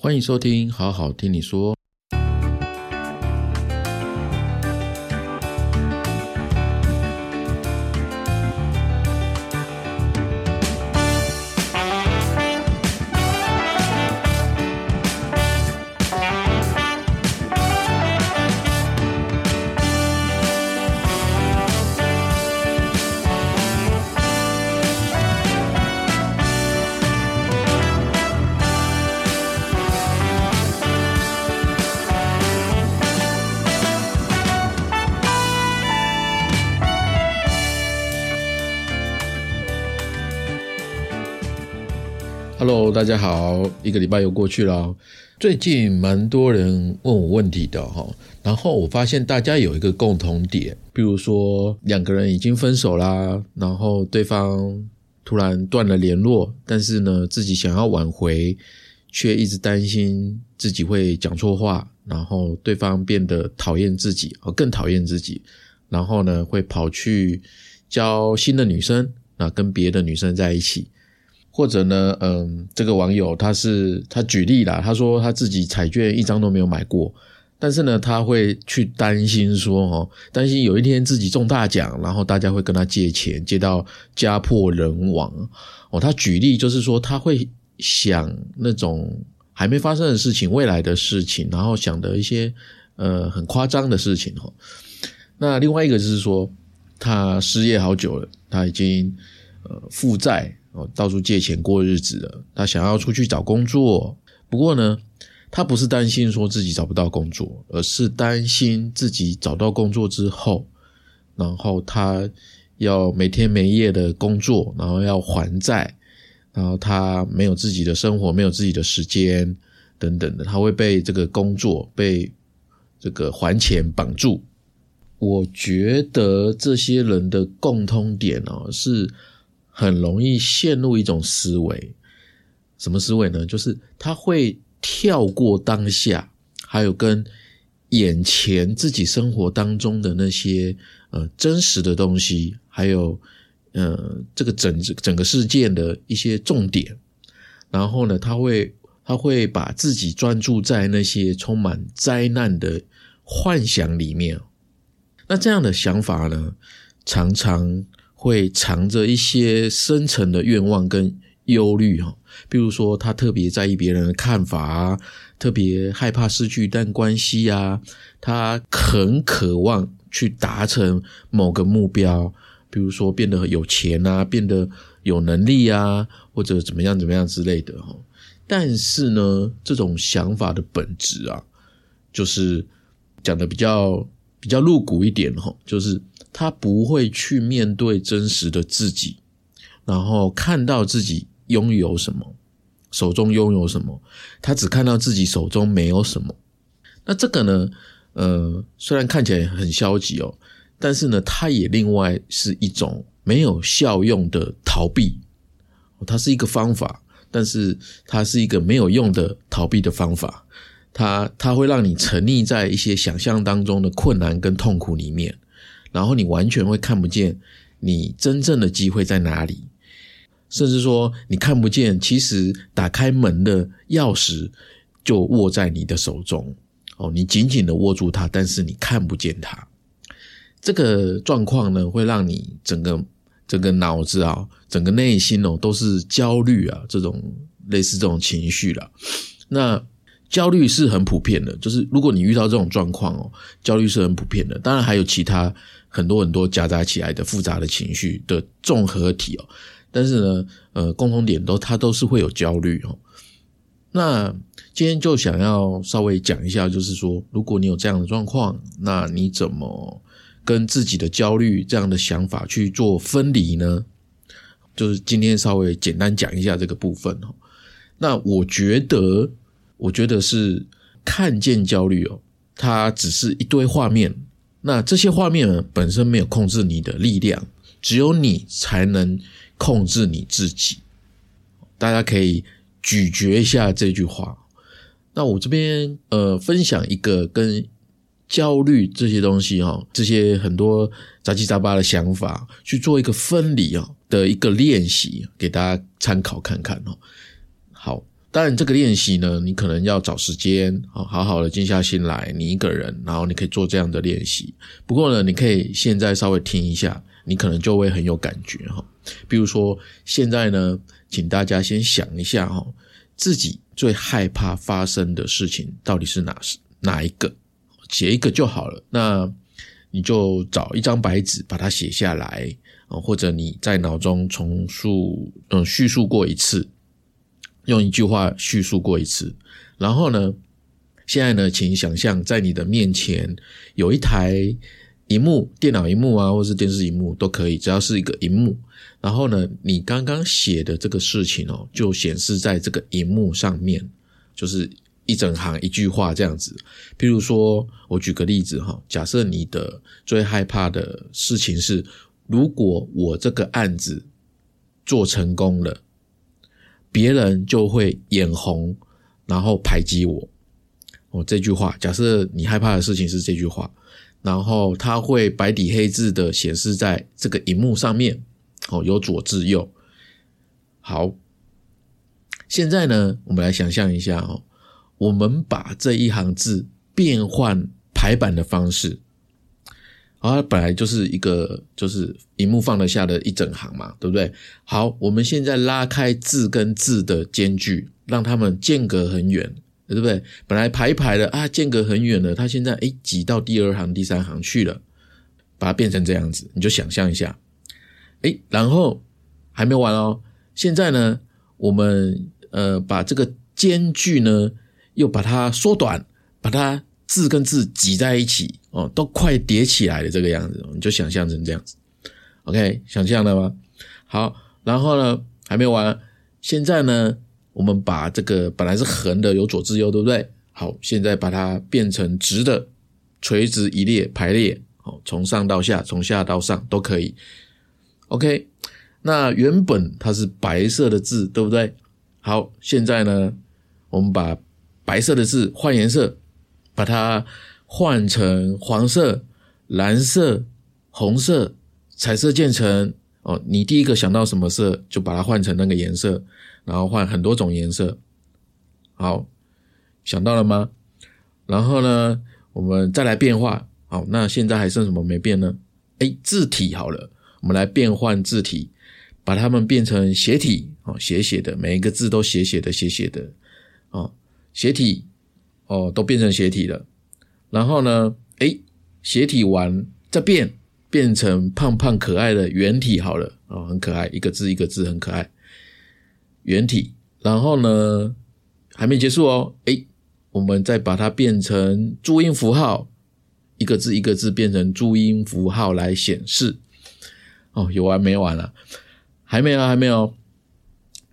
欢迎收听，好好听你说。Hello，大家好，一个礼拜又过去了。最近蛮多人问我问题的哈，然后我发现大家有一个共同点，比如说两个人已经分手啦，然后对方突然断了联络，但是呢自己想要挽回，却一直担心自己会讲错话，然后对方变得讨厌自己，哦更讨厌自己，然后呢会跑去交新的女生，啊跟别的女生在一起。或者呢，嗯，这个网友他是他举例啦，他说他自己彩券一张都没有买过，但是呢，他会去担心说，哦，担心有一天自己中大奖，然后大家会跟他借钱，借到家破人亡。哦，他举例就是说，他会想那种还没发生的事情，未来的事情，然后想的一些呃很夸张的事情。哦，那另外一个就是说，他失业好久了，他已经呃负债。哦，到处借钱过日子的。他想要出去找工作，不过呢，他不是担心说自己找不到工作，而是担心自己找到工作之后，然后他要每天没夜的工作，然后要还债，然后他没有自己的生活，没有自己的时间等等的，他会被这个工作被这个还钱绑住。我觉得这些人的共通点哦是。很容易陷入一种思维，什么思维呢？就是他会跳过当下，还有跟眼前自己生活当中的那些呃真实的东西，还有呃这个整整个事件的一些重点，然后呢，他会他会把自己专注在那些充满灾难的幻想里面。那这样的想法呢，常常。会藏着一些深层的愿望跟忧虑哈，比如说他特别在意别人的看法啊，特别害怕失去一段关系啊，他很渴望去达成某个目标，比如说变得有钱啊，变得有能力啊，或者怎么样怎么样之类的哈。但是呢，这种想法的本质啊，就是讲的比较比较露骨一点哈，就是。他不会去面对真实的自己，然后看到自己拥有什么，手中拥有什么，他只看到自己手中没有什么。那这个呢？呃，虽然看起来很消极哦，但是呢，它也另外是一种没有效用的逃避。它是一个方法，但是它是一个没有用的逃避的方法。它它会让你沉溺在一些想象当中的困难跟痛苦里面。然后你完全会看不见你真正的机会在哪里，甚至说你看不见，其实打开门的钥匙就握在你的手中哦，你紧紧的握住它，但是你看不见它。这个状况呢，会让你整个整个脑子啊，整个内心哦，都是焦虑啊，这种类似这种情绪了。那焦虑是很普遍的，就是如果你遇到这种状况哦，焦虑是很普遍的。当然还有其他。很多很多夹杂起来的复杂的情绪的综合体哦，但是呢，呃，共同点都它都是会有焦虑哦。那今天就想要稍微讲一下，就是说，如果你有这样的状况，那你怎么跟自己的焦虑这样的想法去做分离呢？就是今天稍微简单讲一下这个部分哦。那我觉得，我觉得是看见焦虑哦，它只是一堆画面。那这些画面本身没有控制你的力量，只有你才能控制你自己。大家可以咀嚼一下这句话。那我这边呃分享一个跟焦虑这些东西哈，这些很多杂七杂八的想法去做一个分离啊的一个练习，给大家参考看看哦。好，当然，这个练习呢，你可能要找时间啊，好好的静下心来，你一个人，然后你可以做这样的练习。不过呢，你可以现在稍微听一下，你可能就会很有感觉哈。比如说，现在呢，请大家先想一下哈，自己最害怕发生的事情到底是哪是哪一个？写一个就好了。那你就找一张白纸，把它写下来啊，或者你在脑中重述，嗯，叙述过一次，用一句话叙述过一次。然后呢，现在呢，请想象在你的面前有一台荧幕，电脑荧幕啊，或是电视荧幕都可以，只要是一个荧幕。然后呢，你刚刚写的这个事情哦，就显示在这个荧幕上面，就是。一整行一句话这样子，譬如说，我举个例子哈，假设你的最害怕的事情是，如果我这个案子做成功了，别人就会眼红，然后排挤我。哦，这句话，假设你害怕的事情是这句话，然后它会白底黑字的显示在这个荧幕上面，哦，由左至右。好，现在呢，我们来想象一下哦。我们把这一行字变换排版的方式，啊，本来就是一个就是荧幕放得下的一整行嘛，对不对？好，我们现在拉开字跟字的间距，让它们间隔很远，对不对？本来排一排的啊，间隔很远了，它现在哎挤到第二行、第三行去了，把它变成这样子，你就想象一下，哎，然后还没完哦，现在呢，我们呃把这个间距呢。又把它缩短，把它字跟字挤在一起哦，都快叠起来的这个样子，你就想象成这样子，OK，想象了吗？好，然后呢还没完，现在呢我们把这个本来是横的，由左至右，对不对？好，现在把它变成直的，垂直一列排列，哦，从上到下，从下到上都可以，OK。那原本它是白色的字，对不对？好，现在呢我们把白色的字换颜色，把它换成黄色、蓝色、红色、彩色渐层。哦，你第一个想到什么色，就把它换成那个颜色，然后换很多种颜色。好，想到了吗？然后呢，我们再来变化。好，那现在还剩什么没变呢？哎，字体好了，我们来变换字体，把它们变成斜体。哦，斜斜的，每一个字都斜斜的，斜斜的。哦。斜体哦，都变成斜体了。然后呢，哎，斜体完再变，变成胖胖可爱的圆体好了哦，很可爱，一个字一个字很可爱。圆体，然后呢，还没结束哦，哎，我们再把它变成注音符号，一个字一个字变成注音符号来显示。哦，有完没完了？还没有，还没有。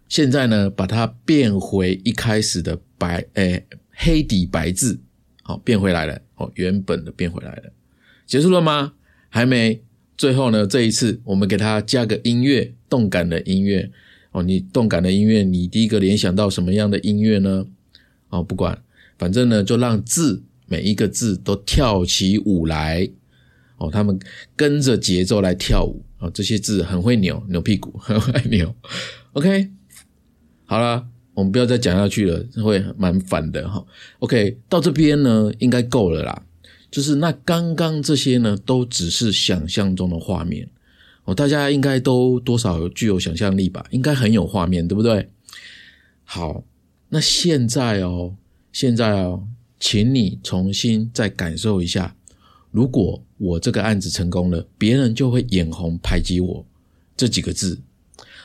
现在呢，把它变回一开始的白，诶，黑底白字，好，变回来了，哦，原本的变回来了，结束了吗？还没，最后呢，这一次我们给它加个音乐，动感的音乐，哦，你动感的音乐，你第一个联想到什么样的音乐呢？哦，不管，反正呢，就让字每一个字都跳起舞来，哦，他们跟着节奏来跳舞，哦，这些字很会扭，扭屁股，很会扭，OK。好了，我们不要再讲下去了，会蛮烦的哈。OK，到这边呢，应该够了啦。就是那刚刚这些呢，都只是想象中的画面哦。大家应该都多少具有想象力吧？应该很有画面，对不对？好，那现在哦，现在哦，请你重新再感受一下，如果我这个案子成功了，别人就会眼红排挤我这几个字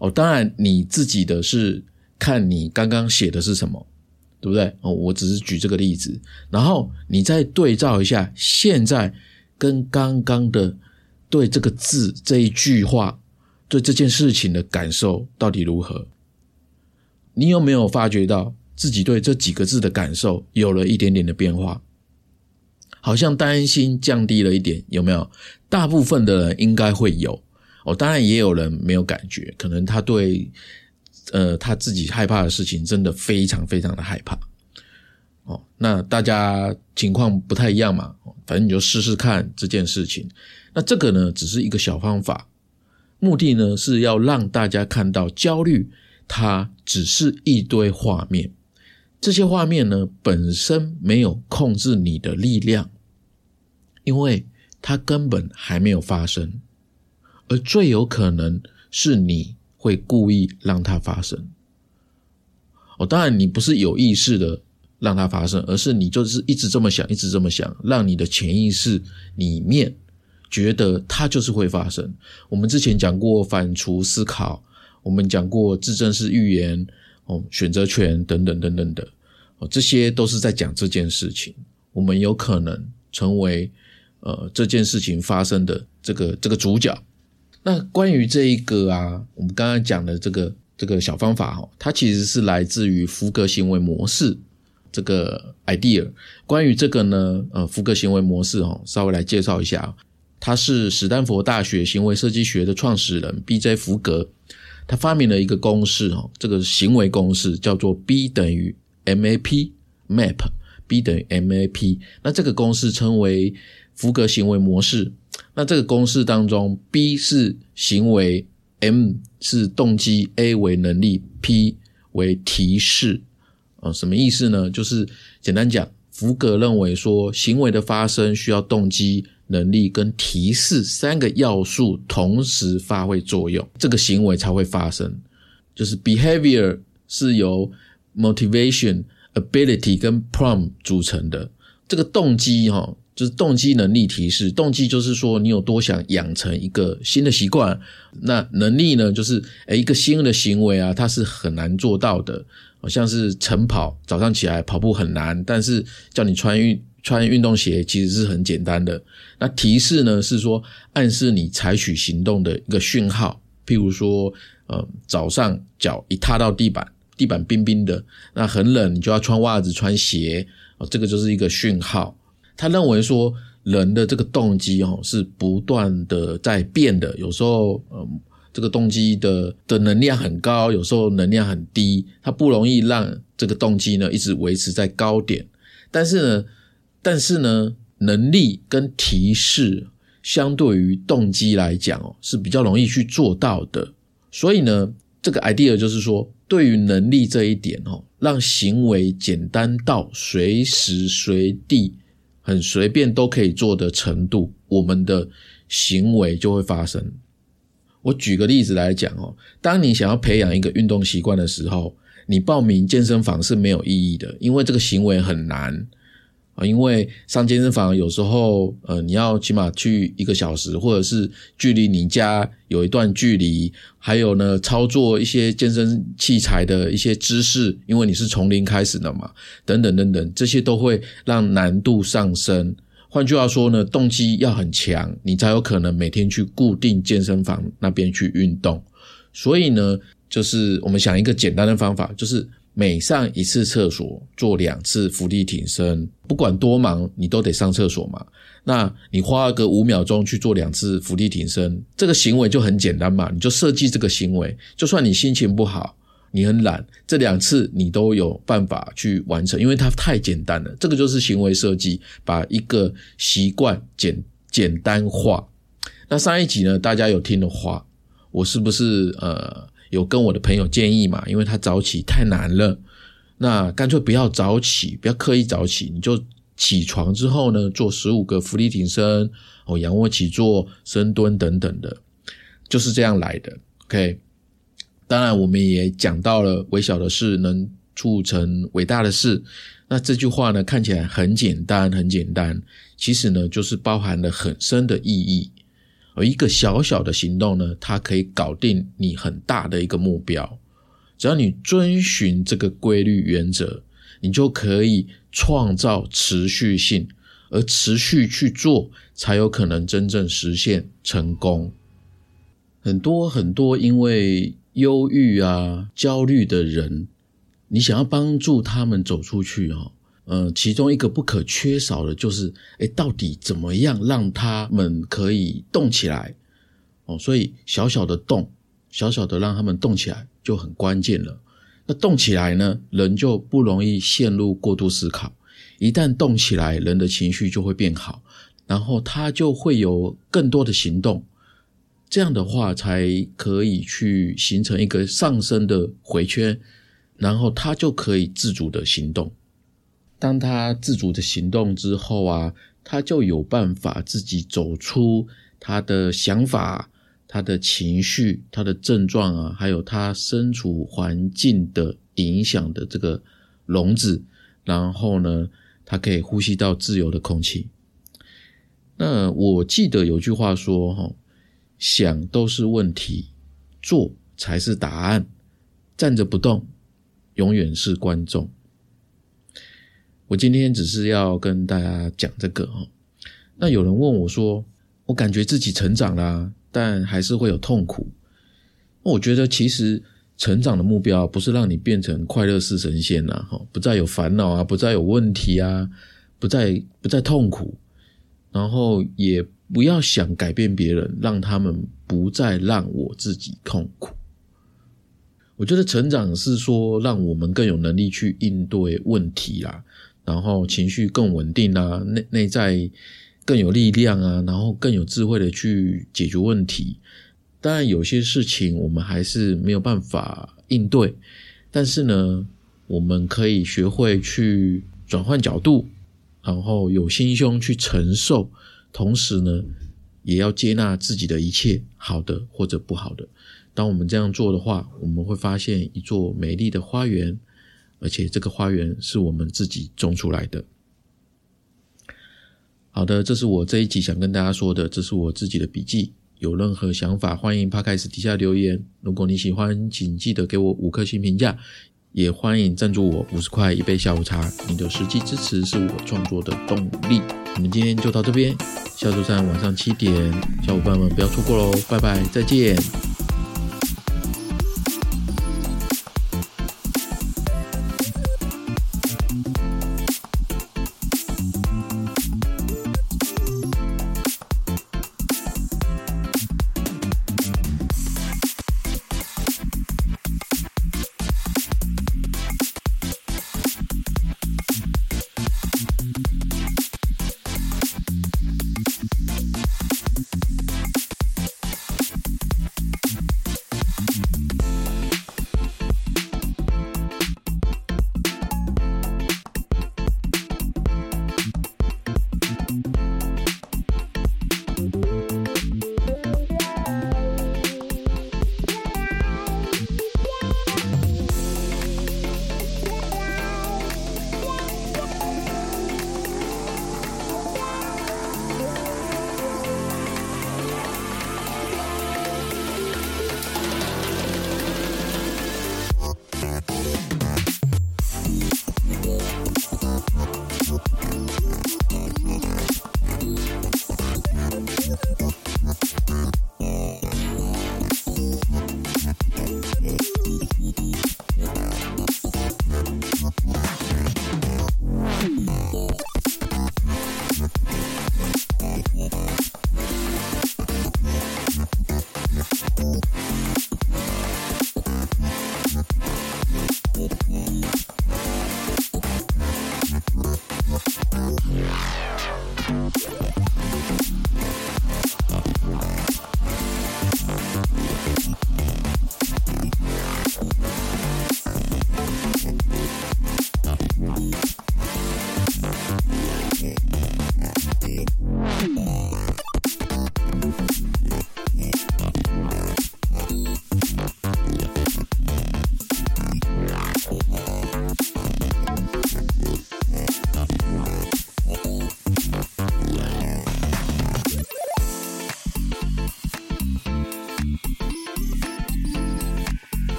哦。当然，你自己的是。看你刚刚写的是什么，对不对？哦，我只是举这个例子，然后你再对照一下，现在跟刚刚的对这个字这一句话，对这件事情的感受到底如何？你有没有发觉到自己对这几个字的感受有了一点点的变化？好像担心降低了一点，有没有？大部分的人应该会有，哦，当然也有人没有感觉，可能他对。呃，他自己害怕的事情真的非常非常的害怕，哦，那大家情况不太一样嘛，反正你就试试看这件事情。那这个呢，只是一个小方法，目的呢是要让大家看到焦虑它只是一堆画面，这些画面呢本身没有控制你的力量，因为它根本还没有发生，而最有可能是你会故意让它发生。哦，当然你不是有意识的让它发生，而是你就是一直这么想，一直这么想，让你的潜意识里面觉得它就是会发生。我们之前讲过反刍思考。我们讲过自证式预言，哦，选择权等等等等的，哦，这些都是在讲这件事情。我们有可能成为呃这件事情发生的这个这个主角。那关于这一个啊，我们刚刚讲的这个这个小方法哈，它其实是来自于福格行为模式这个 idea。关于这个呢，呃，福格行为模式哈，稍微来介绍一下，他是史丹佛大学行为设计学的创始人 B.J. 福格。他发明了一个公式哦，这个行为公式叫做 B 等于 MAP，MAP，B 等于 MAP。那这个公式称为福格行为模式。那这个公式当中，B 是行为，M 是动机，A 为能力，P 为提示。啊，什么意思呢？就是简单讲，福格认为说，行为的发生需要动机。能力跟提示三个要素同时发挥作用，这个行为才会发生。就是 behavior 是由 motivation、ability 跟 prompt 组成的。这个动机哈，就是动机、能力、提示。动机就是说你有多想养成一个新的习惯。那能力呢，就是诶一个新的行为啊，它是很难做到的。好像是晨跑，早上起来跑步很难，但是叫你穿运。穿运动鞋其实是很简单的。那提示呢，是说暗示你采取行动的一个讯号。譬如说，呃，早上脚一踏到地板，地板冰冰的，那很冷，你就要穿袜子、穿鞋。哦，这个就是一个讯号。他认为说，人的这个动机哦是不断的在变的。有时候，嗯，这个动机的的能量很高，有时候能量很低，它不容易让这个动机呢一直维持在高点。但是呢，但是呢，能力跟提示相对于动机来讲哦，是比较容易去做到的。所以呢，这个 idea 就是说，对于能力这一点哦，让行为简单到随时随地、很随便都可以做的程度，我们的行为就会发生。我举个例子来讲哦，当你想要培养一个运动习惯的时候，你报名健身房是没有意义的，因为这个行为很难。因为上健身房有时候，呃，你要起码去一个小时，或者是距离你家有一段距离，还有呢，操作一些健身器材的一些知识，因为你是从零开始的嘛，等等等等，这些都会让难度上升。换句话说呢，动机要很强，你才有可能每天去固定健身房那边去运动。所以呢，就是我们想一个简单的方法，就是。每上一次厕所做两次伏地挺身，不管多忙，你都得上厕所嘛。那你花个五秒钟去做两次伏地挺身，这个行为就很简单嘛。你就设计这个行为，就算你心情不好，你很懒，这两次你都有办法去完成，因为它太简单了。这个就是行为设计，把一个习惯简简单化。那上一集呢，大家有听的话，我是不是呃？有跟我的朋友建议嘛，因为他早起太难了，那干脆不要早起，不要刻意早起，你就起床之后呢，做十五个伏地挺身，哦，仰卧起坐、深蹲等等的，就是这样来的。OK，当然我们也讲到了微小的事能促成伟大的事，那这句话呢看起来很简单，很简单，其实呢就是包含了很深的意义。而一个小小的行动呢，它可以搞定你很大的一个目标。只要你遵循这个规律原则，你就可以创造持续性，而持续去做，才有可能真正实现成功。很多很多因为忧郁啊、焦虑的人，你想要帮助他们走出去哦。呃，其中一个不可缺少的就是，哎，到底怎么样让他们可以动起来？哦，所以小小的动，小小的让他们动起来就很关键了。那动起来呢，人就不容易陷入过度思考。一旦动起来，人的情绪就会变好，然后他就会有更多的行动。这样的话才可以去形成一个上升的回圈，然后他就可以自主的行动。当他自主的行动之后啊，他就有办法自己走出他的想法、他的情绪、他的症状啊，还有他身处环境的影响的这个笼子，然后呢，他可以呼吸到自由的空气。那我记得有句话说：“哈，想都是问题，做才是答案。站着不动，永远是观众。”我今天只是要跟大家讲这个哈。那有人问我说：“我感觉自己成长啦，但还是会有痛苦。”我觉得其实成长的目标不是让你变成快乐似神仙呐，哈，不再有烦恼啊，不再有问题啊，不再不再痛苦，然后也不要想改变别人，让他们不再让我自己痛苦。我觉得成长是说让我们更有能力去应对问题啦。然后情绪更稳定啊，内内在更有力量啊，然后更有智慧的去解决问题。当然，有些事情我们还是没有办法应对，但是呢，我们可以学会去转换角度，然后有心胸去承受，同时呢，也要接纳自己的一切，好的或者不好的。当我们这样做的话，我们会发现一座美丽的花园。而且这个花园是我们自己种出来的。好的，这是我这一集想跟大家说的，这是我自己的笔记。有任何想法，欢迎 p 开始底下留言。如果你喜欢，请记得给我五颗星评价，也欢迎赞助我五十块一杯下午茶。你的实际支持是我创作的动力。我们今天就到这边，下周三晚上七点，小伙伴们不要错过喽！拜拜，再见。